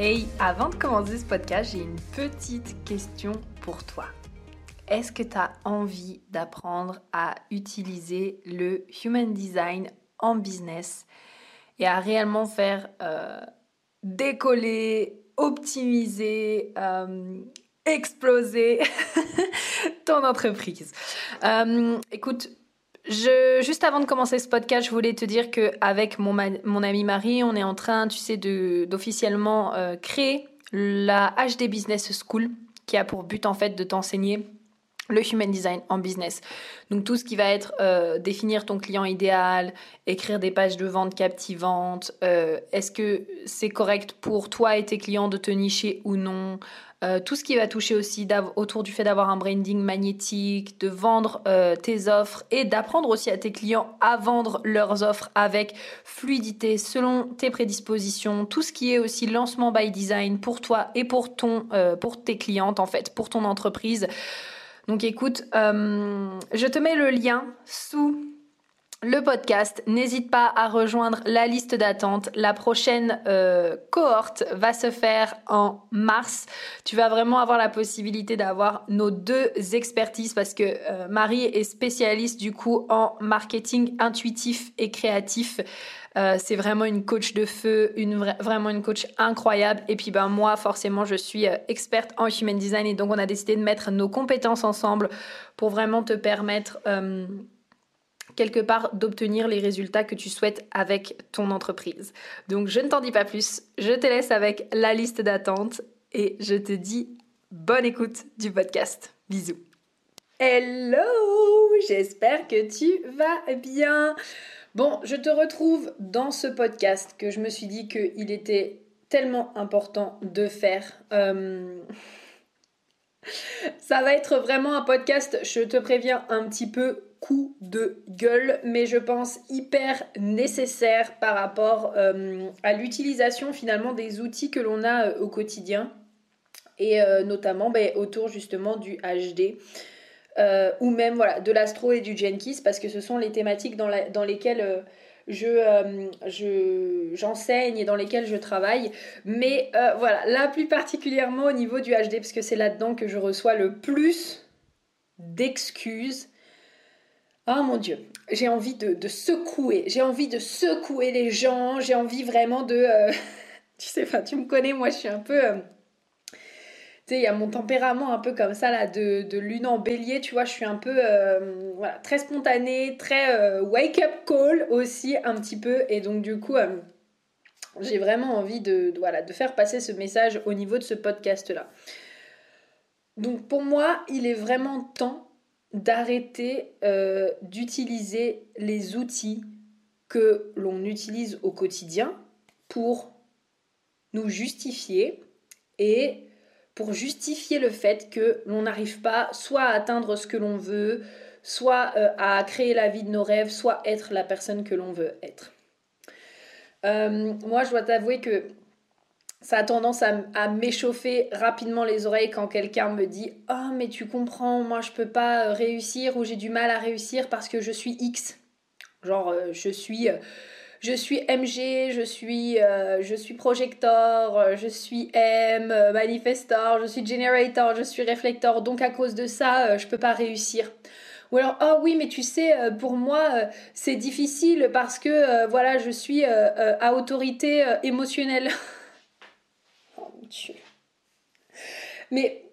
Hey, avant de commencer ce podcast, j'ai une petite question pour toi. Est-ce que tu as envie d'apprendre à utiliser le Human Design en business et à réellement faire euh, décoller optimiser, euh, exploser ton entreprise? Euh, écoute, juste avant de commencer ce podcast, je voulais te dire que avec mon, mon amie Marie, on est en train, tu sais, d'officiellement euh, créer la HD Business School, qui a pour but en fait de t'enseigner le human design en business. Donc tout ce qui va être euh, définir ton client idéal, écrire des pages de vente captivantes, euh, est-ce que c'est correct pour toi et tes clients de te nicher ou non, euh, tout ce qui va toucher aussi autour du fait d'avoir un branding magnétique, de vendre tes offres et d'apprendre aussi à tes clients à vendre leurs offres avec fluidité selon tes prédispositions, tout ce qui est aussi lancement by design pour toi et pour ton pour tes clientes en fait, pour ton entreprise. Donc écoute, euh, je te mets le lien sous le podcast. N'hésite pas à rejoindre la liste d'attente. La prochaine euh, cohorte va se faire en mars. Tu vas vraiment avoir la possibilité d'avoir nos deux expertises parce que euh, Marie est spécialiste du coup en marketing intuitif et créatif. Euh, c'est vraiment une coach de feu, une vraiment une coach incroyable. Et puis ben moi, forcément, je suis experte en human design et donc on a décidé de mettre nos compétences ensemble pour vraiment te permettre quelque part d'obtenir les résultats que tu souhaites avec ton entreprise. Donc je ne t'en dis pas plus, je te laisse avec la liste d'attente et je te dis bonne écoute du podcast. Bisous. Hello, j'espère que tu vas bien. Bon, je te retrouve dans ce podcast que je me suis dit qu'il était tellement important de faire. Euh, ça va être vraiment un podcast, je te préviens, un petit peu coup de gueule, mais je pense hyper nécessaire par rapport euh, à l'utilisation finalement des outils que l'on a euh, au quotidien et notamment ben, autour justement du HD. Euh, ou même voilà, de l'astro et du Jenkins, parce que ce sont les thématiques dans, lesquelles euh, euh, je, j'enseigne et dans lesquelles je travaille. Mais voilà, là plus particulièrement au niveau du HD, parce que c'est là-dedans que je reçois le plus d'excuses. Oh mon Dieu, j'ai envie de, secouer, j'ai envie de secouer les gens, j'ai envie vraiment de... tu sais pas, tu me connais, moi je suis un peu il y a mon tempérament un peu comme ça, là, de, lune en bélier, tu vois, je suis un peu, euh, très spontanée, très euh, wake-up call aussi, un petit peu, et donc, du coup, euh, j'ai vraiment envie de, de faire passer ce message au niveau de ce podcast-là. Donc, pour moi, il est vraiment temps d'arrêter d'utiliser les outils que l'on utilise au quotidien pour nous justifier et pour justifier le fait que l'on n'arrive pas soit à atteindre ce que l'on veut, soit euh, à créer la vie de nos rêves, soit être la personne que l'on veut être. Euh, moi, je dois t'avouer que ça a tendance à, m'échauffer rapidement les oreilles quand quelqu'un me dit Oh, mais tu comprends, moi je peux pas réussir ou j'ai du mal à réussir parce que je suis X. Genre, euh, je suis je suis MG, je suis, euh, je suis projector, euh, je suis M, euh, manifestor, je suis generator, je suis reflector, donc à cause de ça, je peux pas réussir. Ou alors, oh oui, mais tu sais, pour moi, c'est difficile parce que, voilà, je suis à autorité émotionnelle. Mais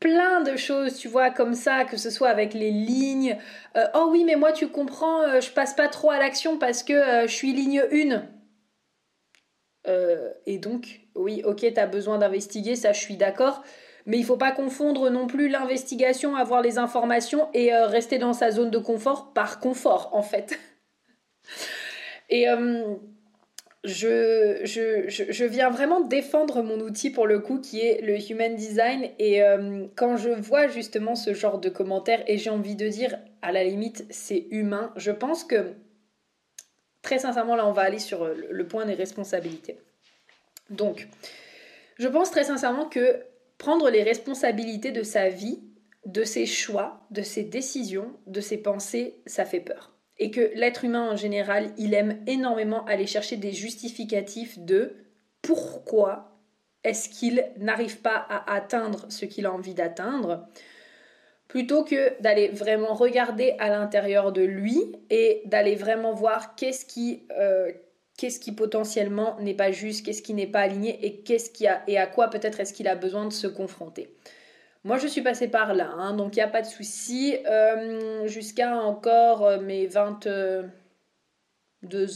plein de choses, tu vois, comme ça, que ce soit avec les lignes. Euh, oh oui, mais moi, tu comprends, euh, je passe pas trop à l'action parce que euh, je suis ligne 1. et donc, oui, ok, tu as besoin d'investiguer, ça, je suis d'accord. Mais il faut pas confondre non plus l'investigation, avoir les informations et rester dans sa zone de confort par confort, en fait. et je, viens vraiment défendre mon outil pour le coup qui est le human design et euh, quand je vois justement ce genre de commentaires et j'ai envie de dire à la limite c'est humain, je pense que très sincèrement là on va aller sur le point des responsabilités. Donc je pense très sincèrement que prendre les responsabilités de sa vie, de ses choix, de ses décisions, de ses pensées, ça fait peur et que l'être humain en général, il aime énormément aller chercher des justificatifs de pourquoi est-ce qu'il n'arrive pas à atteindre ce qu'il a envie d'atteindre, plutôt que d'aller vraiment regarder à l'intérieur de lui et d'aller vraiment voir qu'est-ce qui, euh, potentiellement n'est pas juste, qu'est-ce qui n'est pas aligné et qu'est-ce et à quoi peut-être est-ce qu'il a besoin de se confronter. Moi, je suis passée par là, hein, donc il n'y a pas de souci. Euh, jusqu'à encore euh, mes 22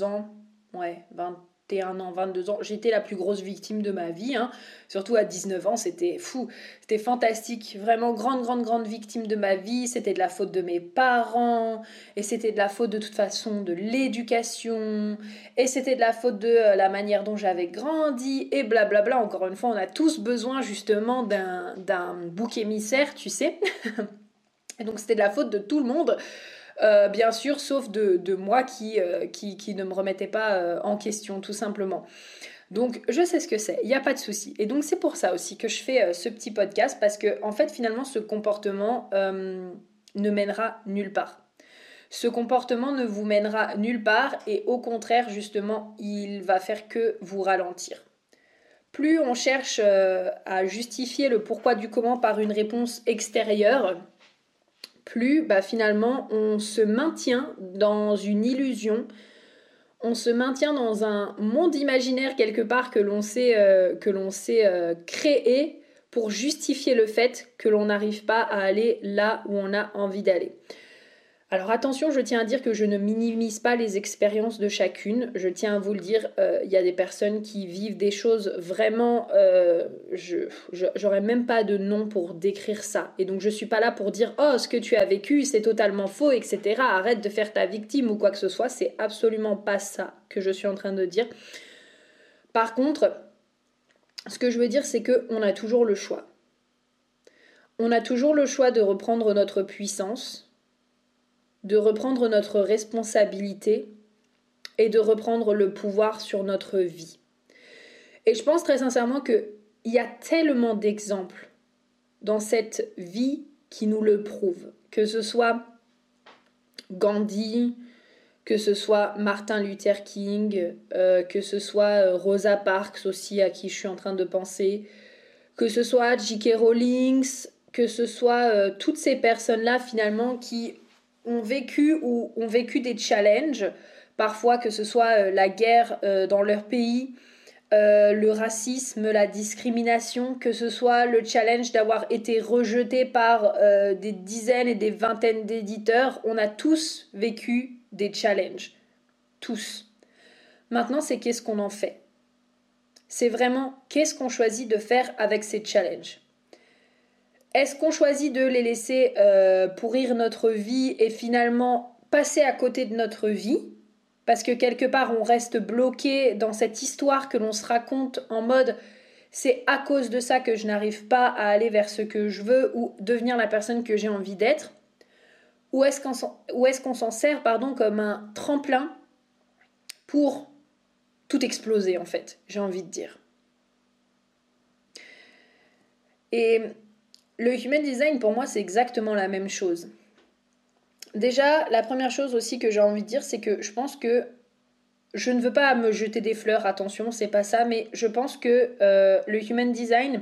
ans, ouais, 20, 21 ans, 22 ans, j'étais la plus grosse victime de ma vie. Hein. Surtout à 19 ans, c'était fou, c'était fantastique. Vraiment grande, grande, grande victime de ma vie. C'était de la faute de mes parents, et c'était de la faute de toute façon de l'éducation, et c'était de la faute de euh, la manière dont j'avais grandi, et blablabla. Encore une fois, on a tous besoin justement d'un bouc émissaire, tu sais. et donc c'était de la faute de tout le monde. Euh, bien sûr, sauf de, moi euh, qui, ne me remettais pas euh, en question, tout simplement. Donc je sais ce que c'est, il n'y a pas de souci. Et donc c'est pour ça aussi que je fais ce petit podcast, parce que en fait finalement ce comportement ne mènera nulle part. Ce comportement ne vous mènera nulle part et au contraire justement il va faire que vous ralentir. Plus on cherche à justifier le pourquoi du comment par une réponse extérieure, plus bah, finalement on se maintient dans une illusion, on se maintient dans un monde imaginaire quelque part que l'on sait, euh, euh, créer pour justifier le fait que l'on n'arrive pas à aller là où on a envie d'aller. Alors attention, je tiens à dire que je ne minimise pas les expériences de chacune. Je tiens à vous le dire, euh, il y a des personnes qui vivent des choses vraiment... Euh, je J'aurais même pas de nom pour décrire ça. Et donc je suis pas là pour dire, oh, ce que tu as vécu, c'est totalement faux, etc. Arrête de faire ta victime ou quoi que ce soit. C'est absolument pas ça que je suis en train de dire. Par contre, ce que je veux dire, c'est qu'on a toujours le choix. On a toujours le choix de reprendre notre puissance de reprendre notre responsabilité et de reprendre le pouvoir sur notre vie. Et je pense très sincèrement qu'il y a tellement d'exemples dans cette vie qui nous le prouvent, que ce soit Gandhi, que ce soit Martin Luther King, euh, que ce soit euh, Rosa Parks aussi à qui je suis en train de penser, que ce soit J.K. Rowling, que ce soit euh, toutes ces personnes-là finalement qui ont vécu ou ont vécu des challenges, parfois que ce soit euh, la guerre euh, dans leur pays, euh, le racisme, la discrimination, que ce soit le challenge d'avoir été rejeté par des dizaines et des vingtaines d'éditeurs, on a tous vécu des challenges. Tous. Maintenant, c'est qu'est-ce qu'on en fait? C'est vraiment qu'est-ce qu'on choisit de faire avec ces challenges? Est-ce qu'on choisit de les laisser euh, pourrir notre vie et finalement passer à côté de notre vie? Parce que quelque part, on reste bloqué dans cette histoire que l'on se raconte en mode c'est à cause de ça que je n'arrive pas à aller vers ce que je veux ou devenir la personne que j'ai envie d'être Ou est-ce qu'on s'en sert pardon, comme un tremplin pour tout exploser en fait, j'ai envie de dire. Et le human design, pour moi, c'est exactement la même chose. Déjà, la première chose aussi que j'ai envie de dire, c'est que je pense que je ne veux pas me jeter des fleurs, attention, c'est pas ça, mais je pense que euh, le human design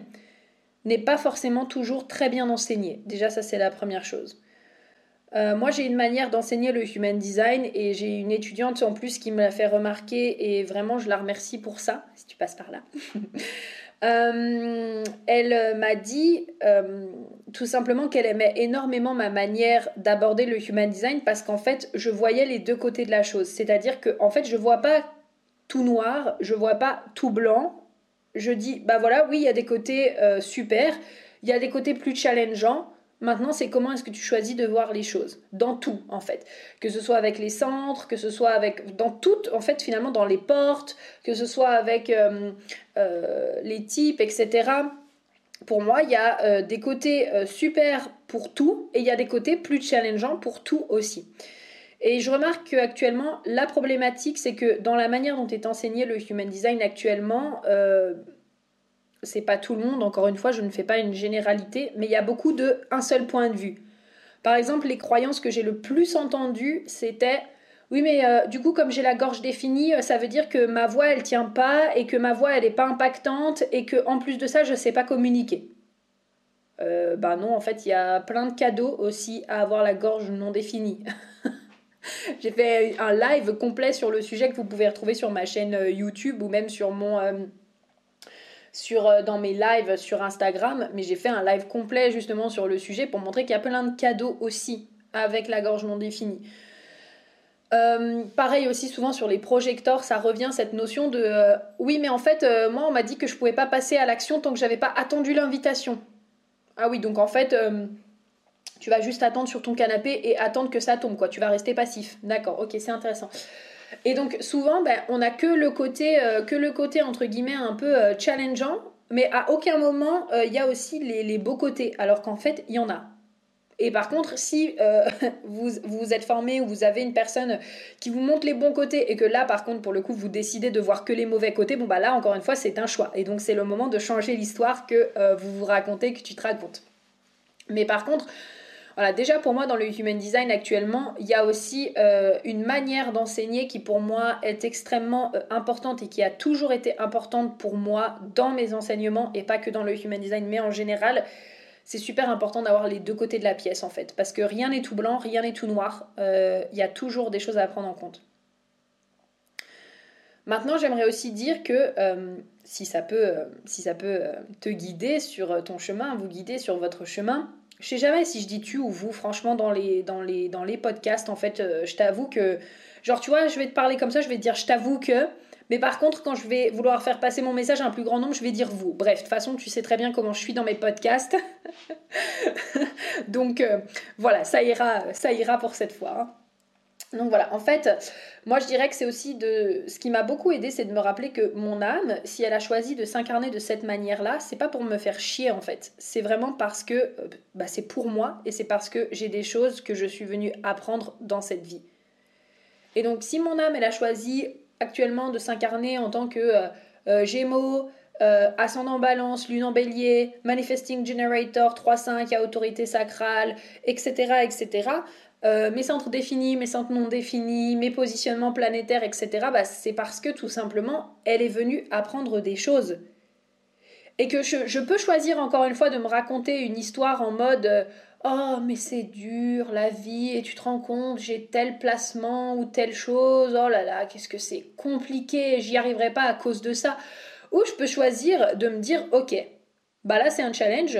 n'est pas forcément toujours très bien enseigné. Déjà, ça, c'est la première chose. Euh, moi, j'ai une manière d'enseigner le human design et j'ai une étudiante en plus qui me l'a fait remarquer et vraiment, je la remercie pour ça, si tu passes par là. Euh, elle m'a dit euh, tout simplement qu'elle aimait énormément ma manière d'aborder le human design parce qu'en fait, je voyais les deux côtés de la chose. C'est-à-dire que en fait, je vois pas tout noir, je vois pas tout blanc. Je dis bah voilà, oui, il y a des côtés euh, super, il y a des côtés plus challengeants. Maintenant, c'est comment est-ce que tu choisis de voir les choses? Dans tout en fait, que ce soit avec les centres, que ce soit avec dans tout en fait finalement dans les portes, que ce soit avec euh, euh, les types, etc. Pour moi, il y a des côtés super pour tout et il y a des côtés plus challengeants pour tout aussi. Et je remarque qu'actuellement, la problématique, c'est que dans la manière dont est enseigné le human design actuellement, euh, c'est pas tout le monde, encore une fois, je ne fais pas une généralité, mais il y a beaucoup de un seul point de vue. Par exemple, les croyances que j'ai le plus entendues, c'était oui, mais euh, du coup, comme j'ai la gorge définie, euh, ça veut dire que ma voix, elle tient pas et que ma voix, elle n'est pas impactante et que en plus de ça, je sais pas communiquer. Bah non, en fait, il y a plein de cadeaux aussi à avoir la gorge non définie. J'ai fait un live complet sur le sujet que vous pouvez retrouver sur ma chaîne YouTube ou même sur mon sur, euh, dans mes lives sur Instagram, mais j'ai fait un live complet justement sur le sujet pour montrer qu'il y a plein de cadeaux aussi avec la gorge non définie. pareil aussi souvent sur les projecteurs, ça revient cette notion de oui mais en fait moi on m'a dit que je pouvais pas passer à l'action tant que j'avais pas attendu l'invitation. Ah oui donc en fait tu vas juste attendre sur ton canapé et attendre que ça tombe, quoi. Tu vas rester passif. D'accord, ok, c'est intéressant. Et donc souvent, ben, on n'a que le côté, euh, que le côté entre guillemets un peu euh, challengeant, mais à aucun moment euh, il y a aussi les, beaux côtés, alors qu'en fait il y en a. Et par contre, si vous, vous êtes formé ou vous avez une personne qui vous montre les bons côtés et que là, par contre, pour le coup, vous décidez de voir que les mauvais côtés, bon bah là, encore une fois, c'est un choix. Et donc c'est le moment de changer l'histoire que vous vous racontez, que tu te racontes. Mais par contre, voilà, déjà pour moi dans le Human Design actuellement, il y a aussi euh, une manière d'enseigner qui pour moi est extrêmement euh, importante et qui a toujours été importante pour moi dans mes enseignements et pas que dans le Human Design mais en général. C'est super important d'avoir les deux côtés de la pièce en fait, parce que rien n'est tout blanc, rien n'est tout noir, euh, il y a toujours des choses à prendre en compte. Maintenant, j'aimerais aussi dire que si ça peut, si ça peut te guider sur ton chemin, vous guider sur votre chemin, je sais jamais si je dis tu ou vous, franchement, dans les, dans les, dans les podcasts, en fait, euh, je t'avoue que. Genre, tu vois, je vais te parler comme ça, je vais te dire je t'avoue que. Mais par contre, quand je vais vouloir faire passer mon message à un plus grand nombre, je vais dire vous. Bref, de toute façon, tu sais très bien comment je suis dans mes podcasts. Donc euh, voilà, ça ira, ça ira pour cette fois. Hein. Donc voilà, en fait, moi je dirais que c'est aussi de. Ce qui m'a beaucoup aidé, c'est de me rappeler que mon âme, si elle a choisi de s'incarner de cette manière-là, c'est pas pour me faire chier en fait. C'est vraiment parce que euh, bah, c'est pour moi et c'est parce que j'ai des choses que je suis venue apprendre dans cette vie. Et donc, si mon âme, elle a choisi actuellement de s'incarner en tant que euh, euh, Gémeaux, ascendant balance, lune en bélier, manifesting generator, 3-5 à autorité sacrale, etc., etc., euh, mes centres définis, mes centres non définis, mes positionnements planétaires, etc., bah, c'est parce que tout simplement, elle est venue apprendre des choses. Et que je, peux choisir encore une fois de me raconter une histoire en mode euh, Oh, mais c'est dur la vie, et tu te rends compte, j'ai tel placement ou telle chose, oh là là, qu'est-ce que c'est compliqué, j'y arriverai pas à cause de ça. Ou je peux choisir de me dire Ok, bah là c'est un challenge,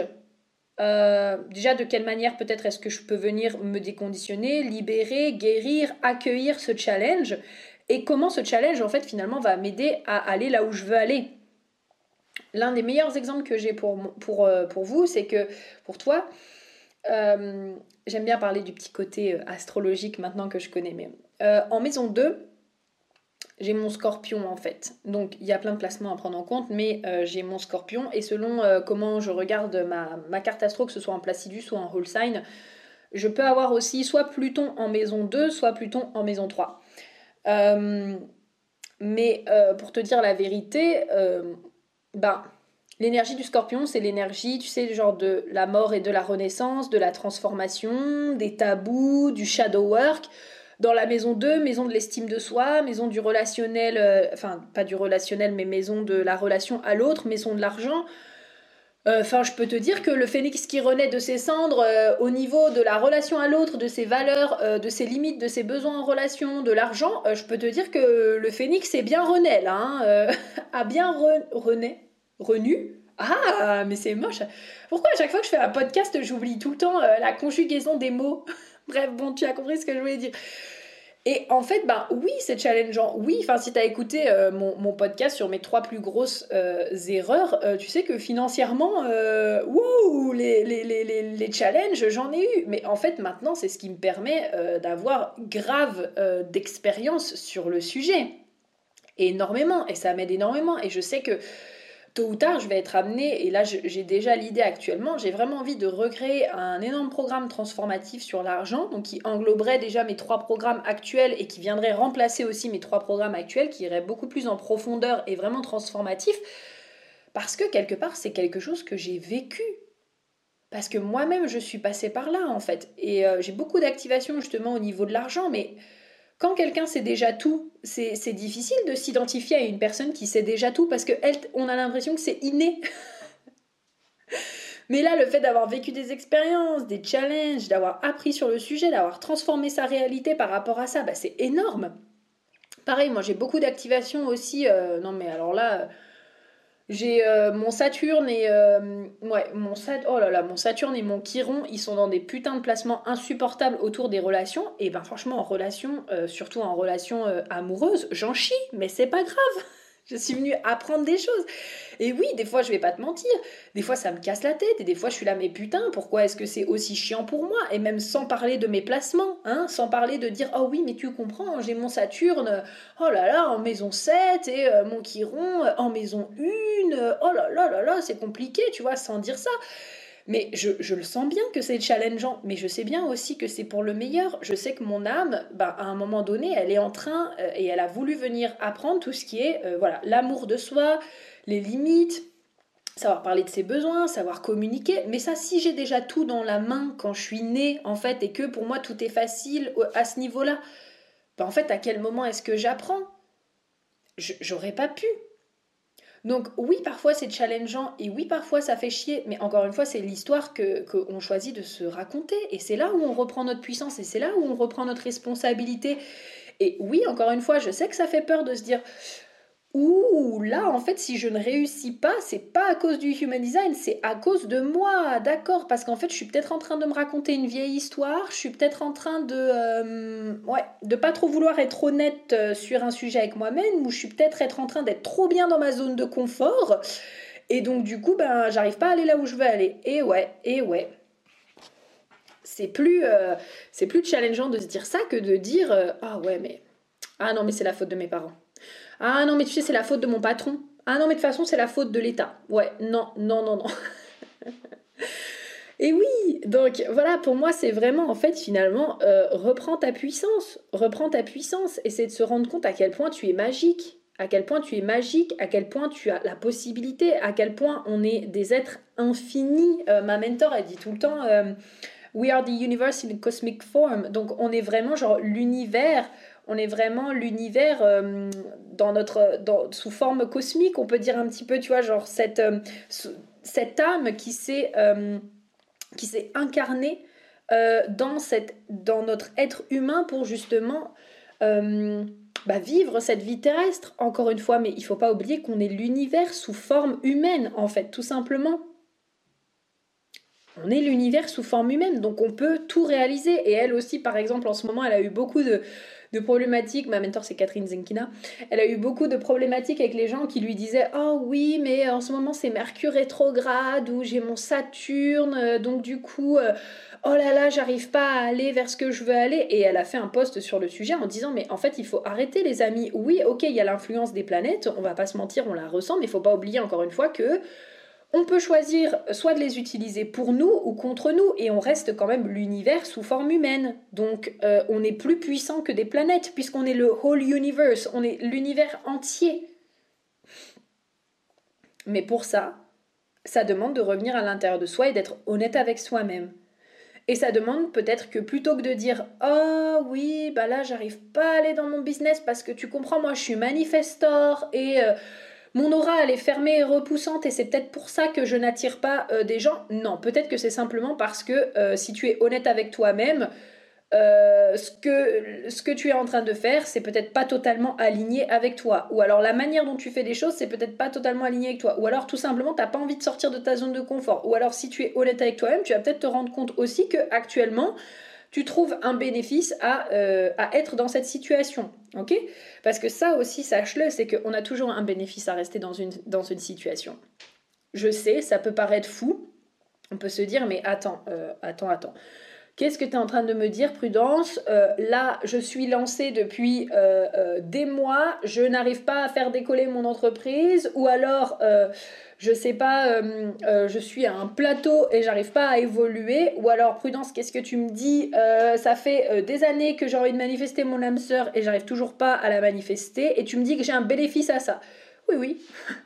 euh, déjà, de quelle manière peut-être est-ce que je peux venir me déconditionner, libérer, guérir, accueillir ce challenge et comment ce challenge en fait finalement va m'aider à aller là où je veux aller? L'un des meilleurs exemples que j'ai pour, pour, euh, pour vous, c'est que pour toi, euh, j'aime bien parler du petit côté astrologique maintenant que je connais, mais en maison 2, j'ai mon scorpion en fait. Donc il y a plein de placements à prendre en compte, mais euh, j'ai mon scorpion et selon euh, comment je regarde ma, ma, carte astro, que ce soit en placidus ou en whole sign, je peux avoir aussi soit Pluton en maison 2, soit Pluton en maison 3. Euh, mais pour te dire la vérité, ben, l'énergie du scorpion, c'est l'énergie, tu sais, genre de la mort et de la renaissance, de la transformation, des tabous, du shadow work dans la maison 2, maison de l'estime de soi, maison du relationnel, euh, enfin pas du relationnel, mais maison de la relation à l'autre, maison de l'argent. Euh, enfin, je peux te dire que le phénix qui renaît de ses cendres euh, au niveau de la relation à l'autre, de ses valeurs, de ses limites, de ses besoins en relation, de l'argent, je peux te dire que le phénix est bien renaît là, hein, a bien renaît, renu. Ah, mais c'est moche. Pourquoi à chaque fois que je fais un podcast, j'oublie tout le temps la conjugaison des mots? Bref, bon, tu as compris ce que je voulais dire. Et en fait, ben oui, c'est challengeant. Oui, enfin, si tu as écouté euh, mon, podcast sur mes trois plus grosses euh, erreurs, euh, tu sais que financièrement, les, les, les, challenges, j'en ai eu. Mais en fait, maintenant, c'est ce qui me permet d'avoir grave d'expérience sur le sujet. Énormément. Et ça m'aide énormément. Et je sais que tôt ou tard, je vais être amenée, et là j'ai déjà l'idée actuellement, j'ai vraiment envie de recréer un énorme programme transformatif sur l'argent, donc qui engloberait déjà mes trois programmes actuels et qui viendrait remplacer aussi mes trois programmes actuels, qui iraient beaucoup plus en profondeur et vraiment transformatif, parce que quelque part c'est quelque chose que j'ai vécu. Parce que moi-même je suis passée par là en fait. Et euh, j'ai beaucoup d'activation justement au niveau de l'argent, mais quand quelqu'un sait déjà tout, c'est difficile de s'identifier à une personne qui sait déjà tout parce qu'on a l'impression que c'est inné. Mais là, le fait d'avoir vécu des expériences, des challenges, d'avoir appris sur le sujet, d'avoir transformé sa réalité par rapport à ça, bah, c'est énorme. Pareil, moi j'ai beaucoup d'activation aussi. Euh, non mais alors là, j'ai euh, mon Saturne et euh, mon oh là là, mon Saturne et mon Chiron, ils sont dans des putains de placements insupportables autour des relations et ben franchement en relation, euh, surtout en relation amoureuse, j'en chie, mais c'est pas grave. Je suis venue apprendre des choses. Et oui, des fois, je vais pas te mentir. Des fois, ça me casse la tête. Et des fois, je suis là, mais putain, pourquoi est-ce que c'est aussi chiant pour moi? Et même sans parler de mes placements, hein, sans parler de dire, oh oui, mais tu comprends, j'ai mon Saturne, oh là là, en maison 7, et euh, mon Chiron en maison 1, oh là là là là, c'est compliqué, tu vois, sans dire ça. Mais je, le sens bien que c'est challengeant, mais je sais bien aussi que c'est pour le meilleur. Je sais que mon âme, bah, à un moment donné, elle est en train euh, et elle a voulu venir apprendre tout ce qui est euh, voilà l'amour de soi, les limites, savoir parler de ses besoins, savoir communiquer. Mais ça, si j'ai déjà tout dans la main quand je suis née, en fait, et que pour moi tout est facile à ce niveau-là, bah, en fait, à quel moment est-ce que j'apprends? J'aurais pas pu. Donc oui, parfois c'est challengeant et oui, parfois ça fait chier, mais encore une fois, c'est l'histoire qu'on choisit de se raconter et c'est là où on reprend notre puissance et c'est là où on reprend notre responsabilité. Et oui, encore une fois, je sais que ça fait peur de se dire Ouh, là, en fait, si je ne réussis pas, c'est pas à cause du human design, c'est à cause de moi, d'accord Parce qu'en fait, je suis peut-être en train de me raconter une vieille histoire, je suis peut-être en train de, euh, ouais, de pas trop vouloir être honnête euh, sur un sujet avec moi-même, ou je suis peut-être être en train d'être trop bien dans ma zone de confort, et donc du coup, ben, j'arrive pas à aller là où je veux aller. Et ouais, et ouais. C'est plus, euh, c'est plus challengeant de se dire ça que de dire, ah ouais, mais, ah non, mais c'est la faute de mes parents. Ah non, mais tu sais, c'est la faute de mon patron. Ah non, mais de toute façon, c'est la faute de l'État. Ouais, non, non, non, non. Et oui, donc voilà, pour moi, c'est vraiment, en fait, finalement, euh, reprends ta puissance, reprends ta puissance, c'est de se rendre compte à quel point tu es magique, à quel point tu es magique, à quel point tu as la possibilité, à quel point on est des êtres infinis. Euh, ma mentor, elle dit tout le temps, euh, We are the universe in cosmic form. Donc on est vraiment genre l'univers on est vraiment l'univers dans notre dans, sous forme cosmique on peut dire un petit peu tu vois genre cette euh, cette âme qui s'est euh, incarnée dans cette dans notre être humain pour justement bah, vivre cette vie terrestre encore une fois mais il faut pas oublier qu'on est l'univers sous forme humaine en fait tout simplement on est l'univers sous forme humaine, donc on peut tout réaliser. Et elle aussi, par exemple, en ce moment, elle a eu beaucoup de, de problématiques. Ma mentor, c'est Catherine Zenkina. Elle a eu beaucoup de problématiques avec les gens qui lui disaient Oh oui, mais en ce moment, c'est Mercure rétrograde ou j'ai mon Saturne, euh, donc du coup, euh, oh là là, j'arrive pas à aller vers ce que je veux aller. Et elle a fait un post sur le sujet en disant Mais en fait, il faut arrêter, les amis. Oui, ok, il y a l'influence des planètes, on va pas se mentir, on la ressent, mais il faut pas oublier encore une fois que on peut choisir soit de les utiliser pour nous ou contre nous, et on reste quand même l'univers sous forme humaine. Donc euh, on est plus puissant que des planètes, puisqu'on est le whole universe, on est l'univers entier. Mais pour ça, ça demande de revenir à l'intérieur de soi et d'être honnête avec soi-même. Et ça demande peut-être que plutôt que de dire Oh oui, bah là j'arrive pas à aller dans mon business parce que tu comprends, moi je suis manifestor et euh, mon aura elle est fermée et repoussante et c'est peut-être pour ça que je n'attire pas euh, des gens. Non, peut-être que c'est simplement parce que euh, si tu es honnête avec toi-même, euh, ce, que, tu es en train de faire, c'est peut-être pas totalement aligné avec toi. Ou alors la manière dont tu fais des choses, c'est peut-être pas totalement aligné avec toi. Ou alors tout simplement, t'as pas envie de sortir de ta zone de confort. Ou alors si tu es honnête avec toi-même, tu vas peut-être te rendre compte aussi que actuellement, tu trouves un bénéfice à, euh, à être dans cette situation. Ok? Parce que ça aussi, sache-le, c'est qu'on a toujours un bénéfice à rester dans une, dans une situation. Je sais, ça peut paraître fou. On peut se dire, mais attends, euh, attends, attends. Qu'est-ce que tu es en train de me dire, Prudence? Euh, Là, je suis lancée depuis des mois, je n'arrive pas à faire décoller mon entreprise, ou alors je sais pas, euh, euh, je suis à un plateau et j'arrive pas à évoluer, ou alors prudence, qu'est-ce que tu me dis euh, Ça fait des années que j'ai envie de manifester mon âme sœur et j'arrive toujours pas à la manifester, et tu me dis que j'ai un bénéfice à ça. Oui, oui,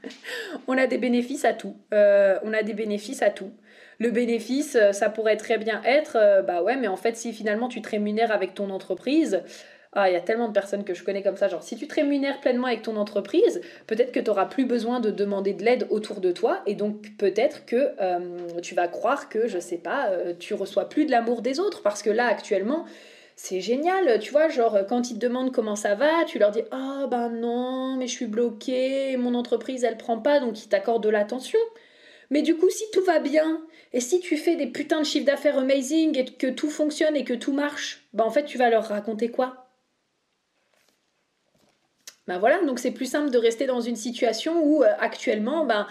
on a des bénéfices à tout. on a des bénéfices à tout. Le bénéfice, ça pourrait très bien être, bah ouais, mais en fait, si finalement tu te rémunères avec ton entreprise, ah, il y a tellement de personnes que je connais comme ça. Genre, si tu te rémunères pleinement avec ton entreprise, peut-être que tu n'auras plus besoin de demander de l'aide autour de toi. Et donc, peut-être que euh, tu vas croire que, je sais pas, euh, tu reçois plus de l'amour des autres. Parce que là, actuellement, c'est génial. Tu vois, genre, quand ils te demandent comment ça va, tu leur dis oh, ben non, mais je suis bloqué, mon entreprise, elle prend pas, donc ils t'accordent de l'attention. Mais du coup, si tout va bien, et si tu fais des putains de chiffres d'affaires amazing et que tout fonctionne et que tout marche, ben en fait, tu vas leur raconter quoi? Ben voilà, donc c'est plus simple de rester dans une situation où euh, actuellement, ben,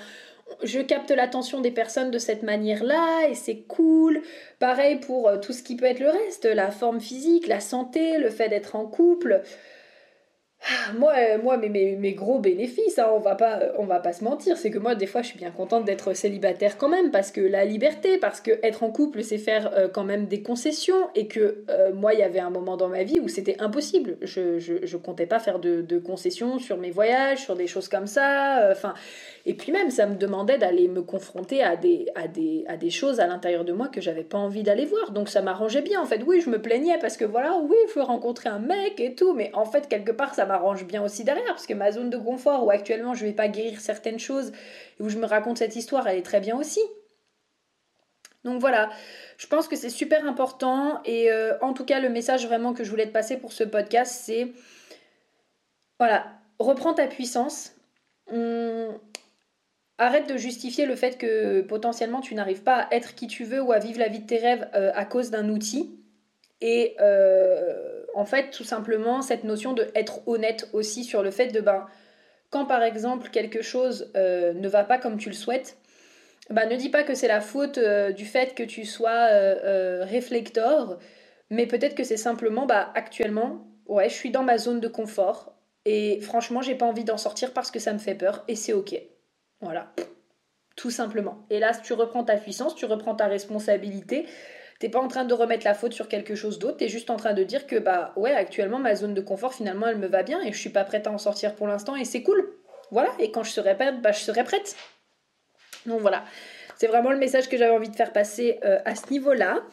je capte l'attention des personnes de cette manière-là et c'est cool. Pareil pour euh, tout ce qui peut être le reste, la forme physique, la santé, le fait d'être en couple. Moi, euh, moi mes, mes, gros bénéfices, hein, on va pas, on va pas se mentir, c'est que moi, des fois, je suis bien contente d'être célibataire quand même, parce que la liberté, parce que être en couple, c'est faire euh, quand même des concessions, et que euh, moi, il y avait un moment dans ma vie où c'était impossible. Je, je, je, comptais pas faire de, de, concessions sur mes voyages, sur des choses comme ça. Et puis même, ça me demandait d'aller me confronter à des, à des, à des choses à l'intérieur de moi que j'avais pas envie d'aller voir. Donc ça m'arrangeait bien. En fait, oui, je me plaignais parce que voilà, oui, il faut rencontrer un mec et tout, mais en fait, quelque part, ça m'arrange bien aussi derrière parce que ma zone de confort où actuellement je vais pas guérir certaines choses et où je me raconte cette histoire, elle est très bien aussi. Donc voilà, je pense que c'est super important et euh, en tout cas, le message vraiment que je voulais te passer pour ce podcast, c'est voilà, reprends ta puissance. Arrête de justifier le fait que potentiellement tu n'arrives pas à être qui tu veux ou à vivre la vie de tes rêves euh, à cause d'un outil. Et euh, en fait, tout simplement, cette notion de être honnête aussi sur le fait de, ben, quand par exemple quelque chose euh, ne va pas comme tu le souhaites, ben, ne dis pas que c'est la faute du fait que tu sois réflector, mais peut-être que c'est simplement, bah, actuellement, ouais, je suis dans ma zone de confort et franchement, j'ai pas envie d'en sortir parce que ça me fait peur et c'est ok. Voilà. Tout simplement. Et là, tu reprends ta puissance, tu reprends ta responsabilité. T'es pas en train de remettre la faute sur quelque chose d'autre, t'es juste en train de dire que bah ouais, actuellement ma zone de confort finalement elle me va bien et je suis pas prête à en sortir pour l'instant et c'est cool. Voilà, et quand je serai prête, bah je serai prête. Donc voilà, c'est vraiment le message que j'avais envie de faire passer euh, à ce niveau-là.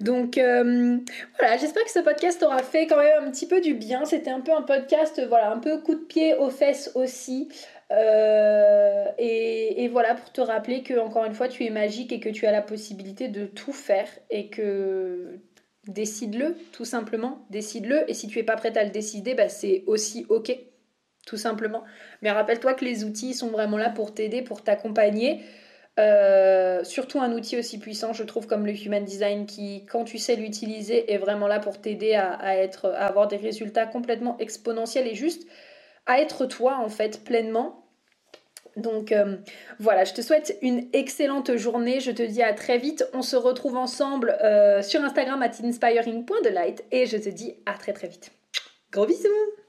Donc euh, voilà, j'espère que ce podcast aura fait quand même un petit peu du bien. C'était un peu un podcast, voilà, un peu coup de pied aux fesses aussi. Euh, et, voilà, pour te rappeler que, encore une fois, tu es magique et que tu as la possibilité de tout faire et que décide-le, tout simplement, décide-le. Et si tu es pas prête à le décider, bah, c'est aussi ok, tout simplement. Mais rappelle-toi que les outils sont vraiment là pour t'aider, pour t'accompagner. Euh, surtout un outil aussi puissant, je trouve, comme le Human Design, qui, quand tu sais l'utiliser, est vraiment là pour t'aider à, être, à avoir des résultats complètement exponentiels et juste à être toi, en fait, pleinement donc euh, voilà, je te souhaite une excellente journée. Je te dis à très vite. On se retrouve ensemble euh, sur Instagram at inspiring.delight et je te dis à très très vite. Gros bisous